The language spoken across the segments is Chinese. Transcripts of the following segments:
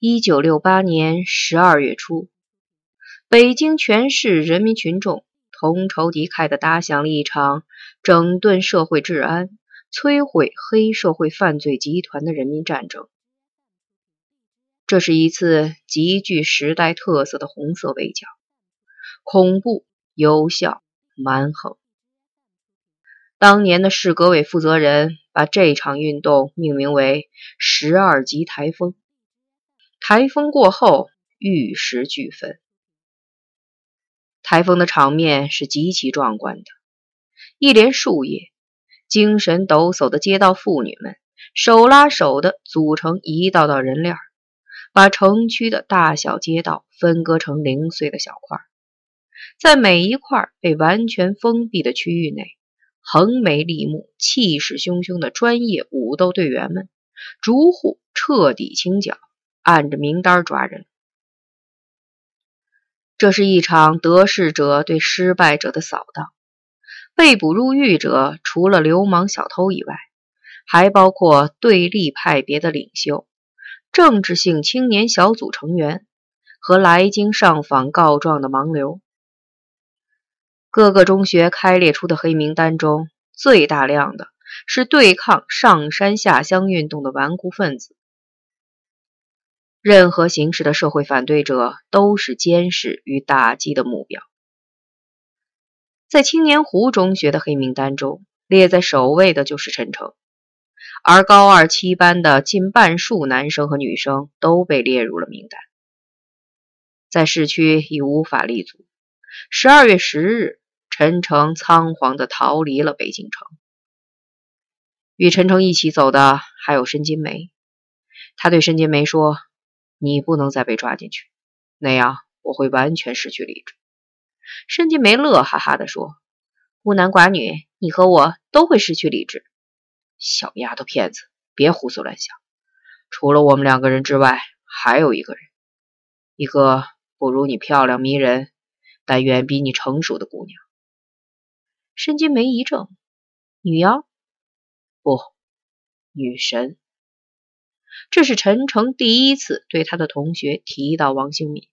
一九六八年十二月初，北京全市人民群众同仇敌忾地打响了一场整顿社会治安、摧毁黑社会犯罪集团的人民战争。这是一次极具时代特色的红色围剿，恐怖、有效、蛮横。当年的市革委负责人把这场运动命名为“十二级台风”。台风过后，玉石俱焚。台风的场面是极其壮观的。一连数夜，精神抖擞的街道妇女们手拉手的组成一道道人链，把城区的大小街道分割成零碎的小块，在每一块被完全封闭的区域内。横眉立目、气势汹汹的专业武斗队员们，逐户彻底清剿，按着名单抓人。这是一场得势者对失败者的扫荡。被捕入狱者，除了流氓小偷以外，还包括对立派别的领袖、政治性青年小组成员和来京上访告状的盲流。各个中学开列出的黑名单中，最大量的是对抗上山下乡运动的顽固分子。任何形式的社会反对者都是监视与打击的目标。在青年湖中学的黑名单中，列在首位的就是陈诚，而高二七班的近半数男生和女生都被列入了名单。在市区已无法立足。十二月十日。陈诚仓皇地逃离了北京城。与陈诚一起走的还有申金梅。他对申金梅说：“你不能再被抓进去，那样我会完全失去理智。”申金梅乐哈哈地说：“孤男寡女，你和我都会失去理智。”小丫头片子，别胡思乱想。除了我们两个人之外，还有一个人，一个不如你漂亮迷人，但远比你成熟的姑娘。申金梅一怔，女妖？不，女神。这是陈诚第一次对他的同学提到王兴敏。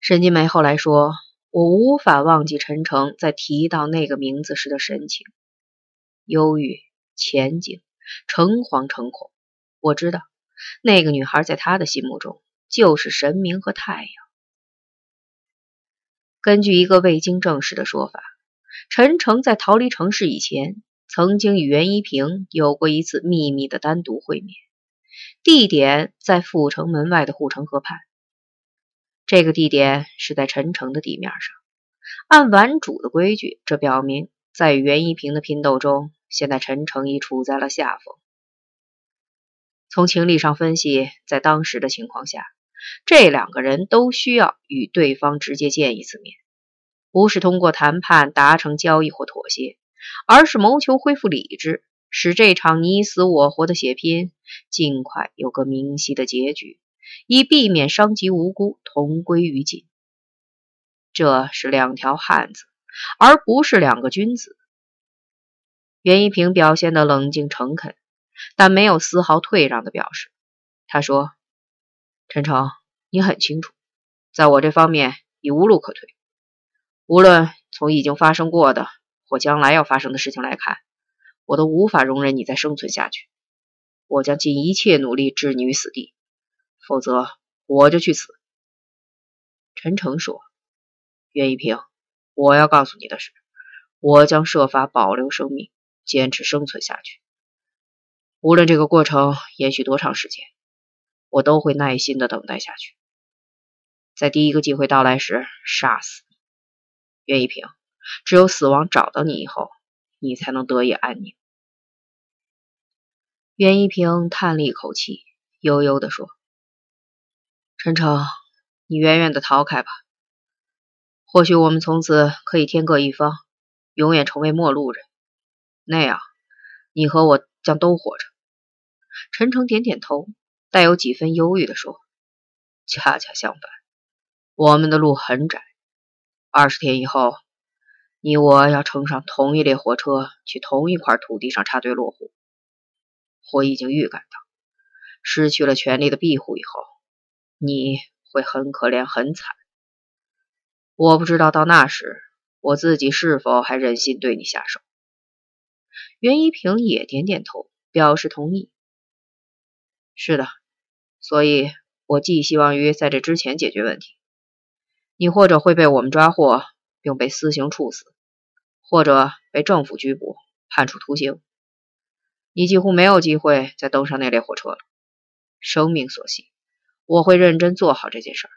沈金梅后来说：“我无法忘记陈诚在提到那个名字时的神情，忧郁、前景、诚惶诚恐。我知道，那个女孩在他的心目中就是神明和太阳。”根据一个未经证实的说法，陈诚在逃离城市以前，曾经与袁一平有过一次秘密的单独会面，地点在阜成门外的护城河畔。这个地点是在陈诚的地面上。按顽主的规矩，这表明在与袁一平的拼斗中，现在陈诚已处在了下风。从情理上分析，在当时的情况下。这两个人都需要与对方直接见一次面，不是通过谈判达成交易或妥协，而是谋求恢复理智，使这场你死我活的血拼尽快有个明晰的结局，以避免伤及无辜，同归于尽。这是两条汉子，而不是两个君子。袁一平表现得冷静诚恳，但没有丝毫退让的表示。他说。陈诚，你很清楚，在我这方面已无路可退。无论从已经发生过的或将来要发生的事情来看，我都无法容忍你再生存下去。我将尽一切努力置你于死地，否则我就去死。陈诚说：“袁一平，我要告诉你的是，我将设法保留生命，坚持生存下去。无论这个过程延续多长时间。”我都会耐心的等待下去，在第一个机会到来时杀死你，袁一平。只有死亡找到你以后，你才能得以安宁。袁一平叹了一口气，悠悠的说：“陈诚，你远远的逃开吧。或许我们从此可以天各一方，永远成为陌路人。那样，你和我将都活着。”陈诚点点头。带有几分忧郁地说：“恰恰相反，我们的路很窄。二十天以后，你我要乘上同一列火车，去同一块土地上插队落户。我已经预感到，失去了权力的庇护以后，你会很可怜、很惨。我不知道到那时，我自己是否还忍心对你下手。袁一平也点点头，表示同意。是的，所以我寄希望于在这之前解决问题。你或者会被我们抓获，并被私刑处死，或者被政府拘捕，判处徒刑。你几乎没有机会再登上那列火车了。生命所系，我会认真做好这件事儿。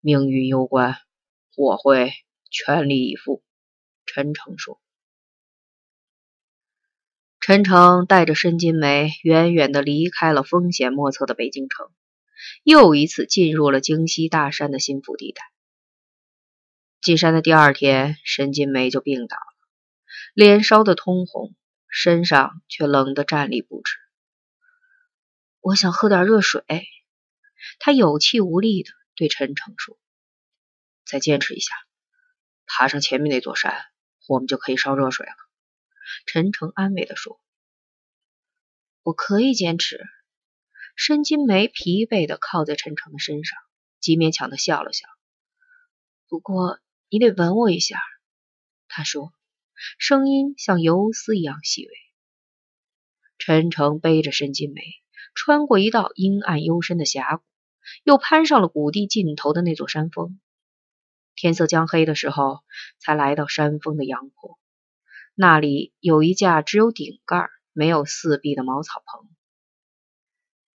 命运攸关，我会全力以赴。”陈诚说。陈诚带着申金梅远远的离开了风险莫测的北京城，又一次进入了京西大山的心腹地带。进山的第二天，申金梅就病倒了，脸烧得通红，身上却冷得站立不止。我想喝点热水，他有气无力的对陈诚说：“再坚持一下，爬上前面那座山，我们就可以烧热水了。”陈诚安慰的说：“我可以坚持。”申金梅疲惫的靠在陈诚的身上，极勉强的笑了笑。不过你得吻我一下，他说，声音像游丝一样细微。陈诚背着申金梅。穿过一道阴暗幽深的峡谷，又攀上了谷地尽头的那座山峰。天色将黑的时候，才来到山峰的阳坡。那里有一架只有顶盖没有四壁的茅草棚。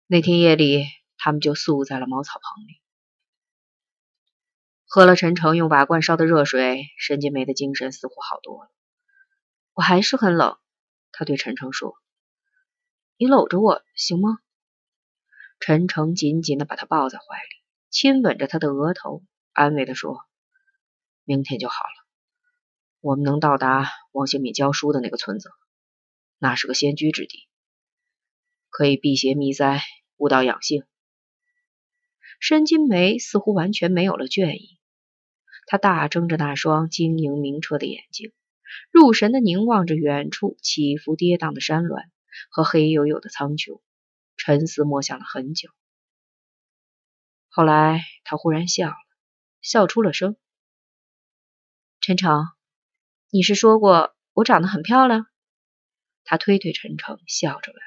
那天夜里，他们就宿在了茅草棚里，喝了陈诚用瓦罐烧的热水。沈金梅的精神似乎好多了。我还是很冷，他对陈诚说：“你搂着我行吗？”陈诚紧紧的把他抱在怀里，亲吻着他的额头，安慰的说：“明天就好了，我们能到达王兴敏教书的那个村子，那是个仙居之地，可以辟邪避灾、悟道养性。”申金梅似乎完全没有了倦意，他大睁着那双晶莹明澈的眼睛，入神的凝望着远处起伏跌宕的山峦和黑黝黝的苍穹。沉思默想了很久，后来他忽然笑了，笑出了声。陈诚，你是说过我长得很漂亮？他推推陈诚，笑着问：“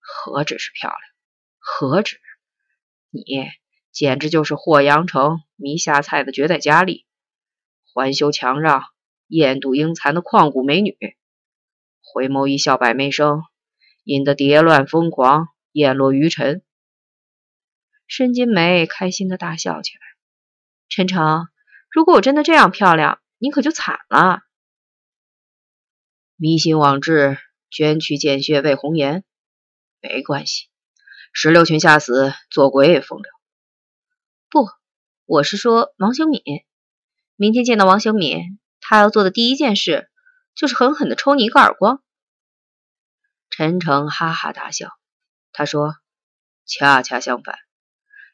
何止是漂亮，何止？你简直就是霍阳城迷下菜的绝代佳丽，环修强让，艳妒英残的旷古美女，回眸一笑百媚生。”引得蝶乱疯狂，雁落鱼沉。申金梅开心的大笑起来。陈诚，如果我真的这样漂亮，你可就惨了。迷心枉志，捐躯见血为红颜，没关系。石榴裙下死，做鬼也风流。不，我是说王小敏。明天见到王小敏，他要做的第一件事，就是狠狠的抽你一个耳光。陈诚哈哈大笑，他说：“恰恰相反，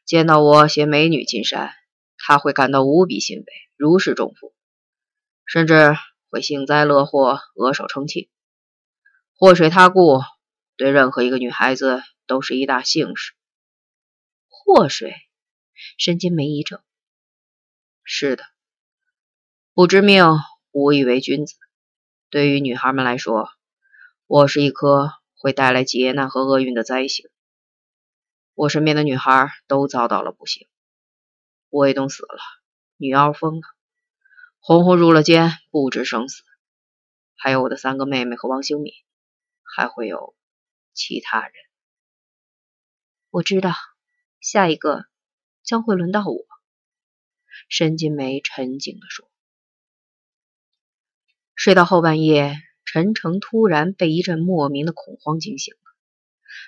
见到我携美女进山，他会感到无比欣慰，如释重负，甚至会幸灾乐祸，额手称庆。祸水他顾，对任何一个女孩子都是一大幸事。祸水，申金梅一怔：“是的，不知命，无以为君子。对于女孩们来说。”我是一颗会带来劫难和厄运的灾星，我身边的女孩都遭到了不幸。卫东死了，女妖疯了，红红入了监，不知生死。还有我的三个妹妹和王兴敏，还会有其他人。我知道，下一个将会轮到我。申金梅沉静地说。睡到后半夜。陈诚突然被一阵莫名的恐慌惊醒了，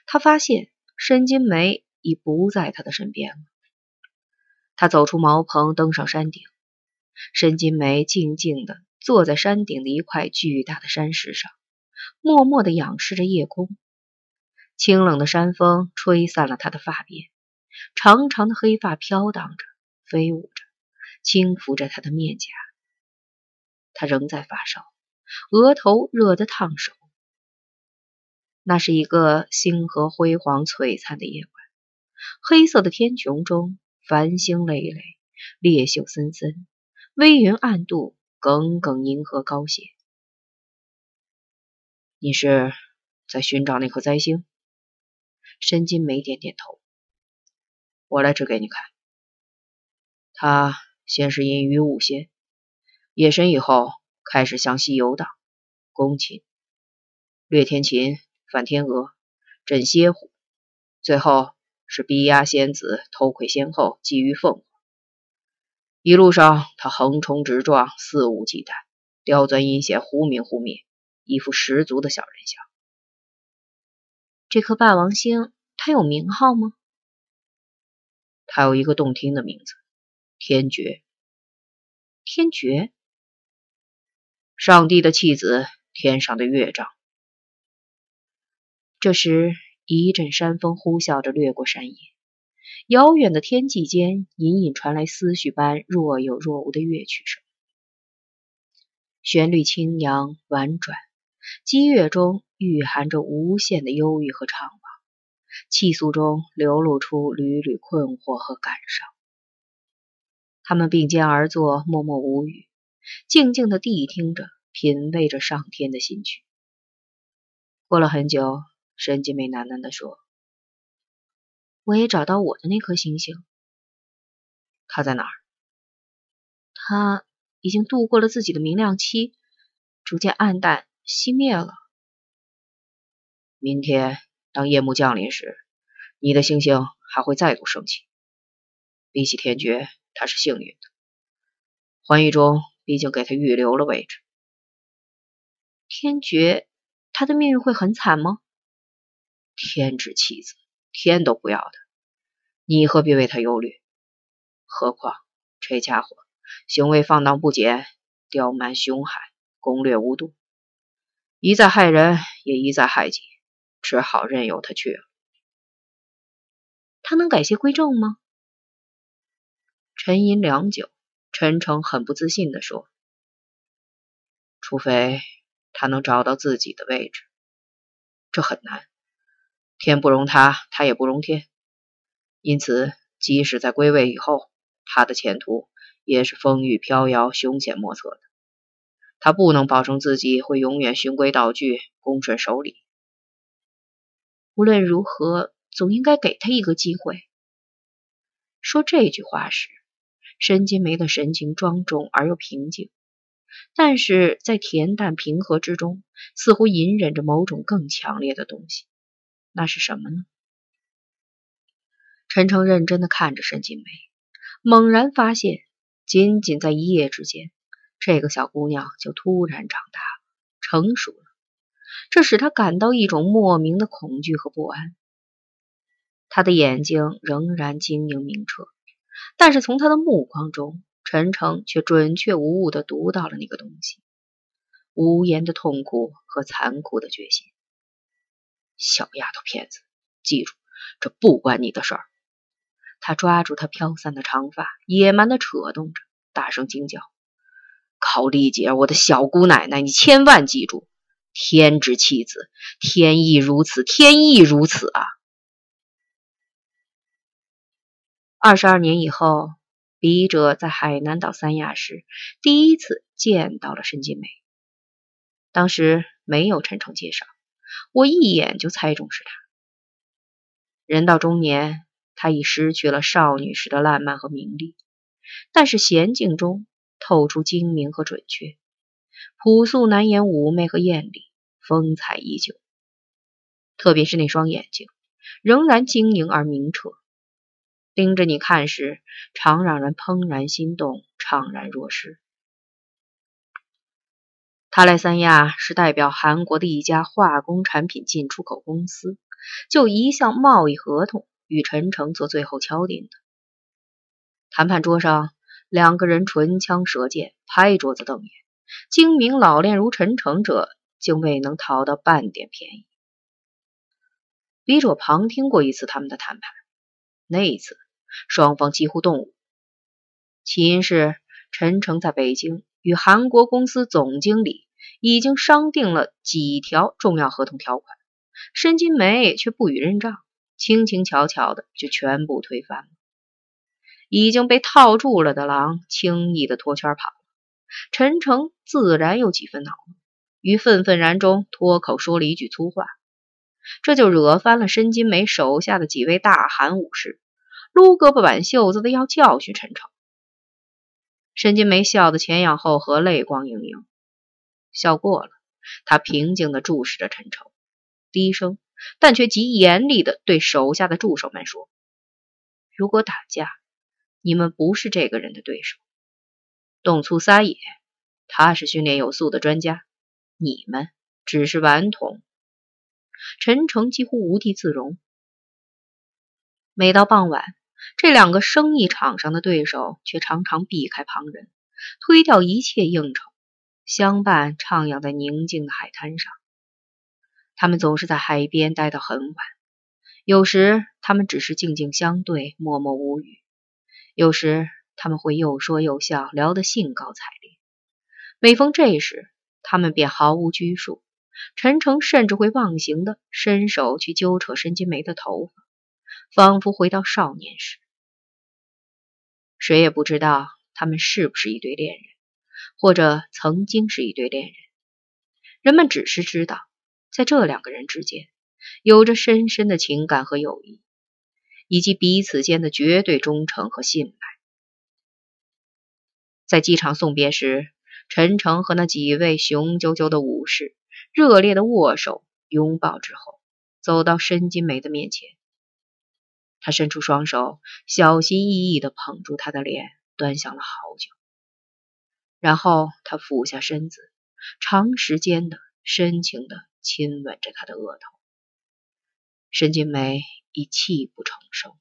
他发现申金梅已不在他的身边了。他走出茅棚，登上山顶。申金梅静静地坐在山顶的一块巨大的山石上，默默地仰视着夜空。清冷的山风吹散了他的发辫，长长的黑发飘荡着，飞舞着，轻拂着她的面颊。她仍在发烧。额头热得烫手。那是一个星河辉煌璀璨的夜晚，黑色的天穹中，繁星累累，烈秀森森，微云暗度，耿耿银河高悬。你是在寻找那颗灾星？申金梅点点头。我来指给你看。他先是隐于雾仙，夜深以后开始向西游荡，攻秦，掠天禽。反天鹅，镇蝎虎，最后是逼压仙子，偷窥仙后，觊觎凤凰。一路上，他横冲直撞，肆无忌惮，刁钻阴险，忽明忽灭，一副十足的小人相。这颗霸王星，它有名号吗？它有一个动听的名字——天爵。天爵，上帝的弃子，天上的乐章。这时，一阵山风呼啸着掠过山野，遥远的天际间隐隐传来思绪般若有若无的乐曲声，旋律轻扬婉转，激越中蕴含着无限的忧郁和怅惘，气诉中流露出缕缕困惑和感伤。他们并肩而坐，默默无语，静静的谛听着，品味着上天的新曲。过了很久。沈金梅喃喃地说：“我也找到我的那颗星星。它在哪儿？它已经度过了自己的明亮期，逐渐暗淡熄灭了。明天当夜幕降临时，你的星星还会再度升起。比起天爵，他是幸运的。寰宇中毕竟给他预留了位置。天爵，他的命运会很惨吗？”天之弃子，天都不要的，你何必为他忧虑？何况这家伙行为放荡不羁，刁蛮凶悍，攻略无度，一再害人，也一再害己，只好任由他去了。他能改邪归正吗？沉吟良久，陈诚很不自信地说：“除非他能找到自己的位置，这很难。”天不容他，他也不容天。因此，即使在归位以后，他的前途也是风雨飘摇、凶险莫测的。他不能保证自己会永远循规蹈矩、恭顺守礼。无论如何，总应该给他一个机会。说这句话时，申金梅的神情庄重而又平静，但是在恬淡平和之中，似乎隐忍着某种更强烈的东西。那是什么呢？陈诚认真的看着申金梅，猛然发现，仅仅在一夜之间，这个小姑娘就突然长大了，成熟了。这使他感到一种莫名的恐惧和不安。他的眼睛仍然晶莹明澈，但是从他的目光中，陈诚却准确无误的读到了那个东西：无言的痛苦和残酷的决心。小丫头片子，记住，这不关你的事儿。他抓住她飘散的长发，野蛮的扯动着，大声惊叫：“高丽姐，我的小姑奶奶，你千万记住，天之弃子，天意如此，天意如此啊！”二十二年以后，笔者在海南岛三亚时，第一次见到了申金梅。当时没有陈诚介绍。我一眼就猜中是他。人到中年，他已失去了少女时的烂漫和明丽，但是娴静中透出精明和准确，朴素难掩妩媚和艳丽，风采依旧。特别是那双眼睛，仍然晶莹而明澈，盯着你看时，常让人怦然心动，怅然若失。他来三亚是代表韩国的一家化工产品进出口公司，就一项贸易合同与陈诚做最后敲定的。谈判桌上，两个人唇枪舌剑，拍桌子瞪眼，精明老练如陈诚者，竟未能讨到半点便宜。笔者旁听过一次他们的谈判，那一次双方几乎动武，起因是陈诚在北京。与韩国公司总经理已经商定了几条重要合同条款，申金梅却不予认账，轻轻巧巧的就全部推翻了。已经被套住了的狼轻易的脱圈跑，陈诚自然有几分恼怒，于愤愤然中脱口说了一句粗话，这就惹翻了申金梅手下的几位大韩武士，撸胳膊挽袖子的要教训陈诚。申金梅笑得前仰后合，泪光盈盈，笑过了，他平静地注视着陈诚，低声但却极严厉的对手下的助手们说：“如果打架。”你们不是这个人的对手，动粗撒野，他是训练有素的专家，你们只是顽童。陈诚几乎无地自容。每到傍晚，这两个生意场上的对手却常常避开旁人，推掉一切应酬，相伴徜徉在宁静的海滩上。他们总是在海边待到很晚，有时他们只是静静相对，默默无语。有时他们会又说又笑，聊得兴高采烈。每逢这时，他们便毫无拘束。陈诚甚至会忘形的伸手去揪扯申金梅的头发，仿佛回到少年时。谁也不知道他们是不是一对恋人，或者曾经是一对恋人。人们只是知道，在这两个人之间，有着深深的情感和友谊。以及彼此间的绝对忠诚和信赖。在机场送别时，陈诚和那几位雄赳赳的武士热烈的握手拥抱之后，走到申金梅的面前。他伸出双手，小心翼翼地捧住她的脸，端详了好久。然后他俯下身子，长时间的、深情地亲吻着她的额头。申金梅。已泣不成声。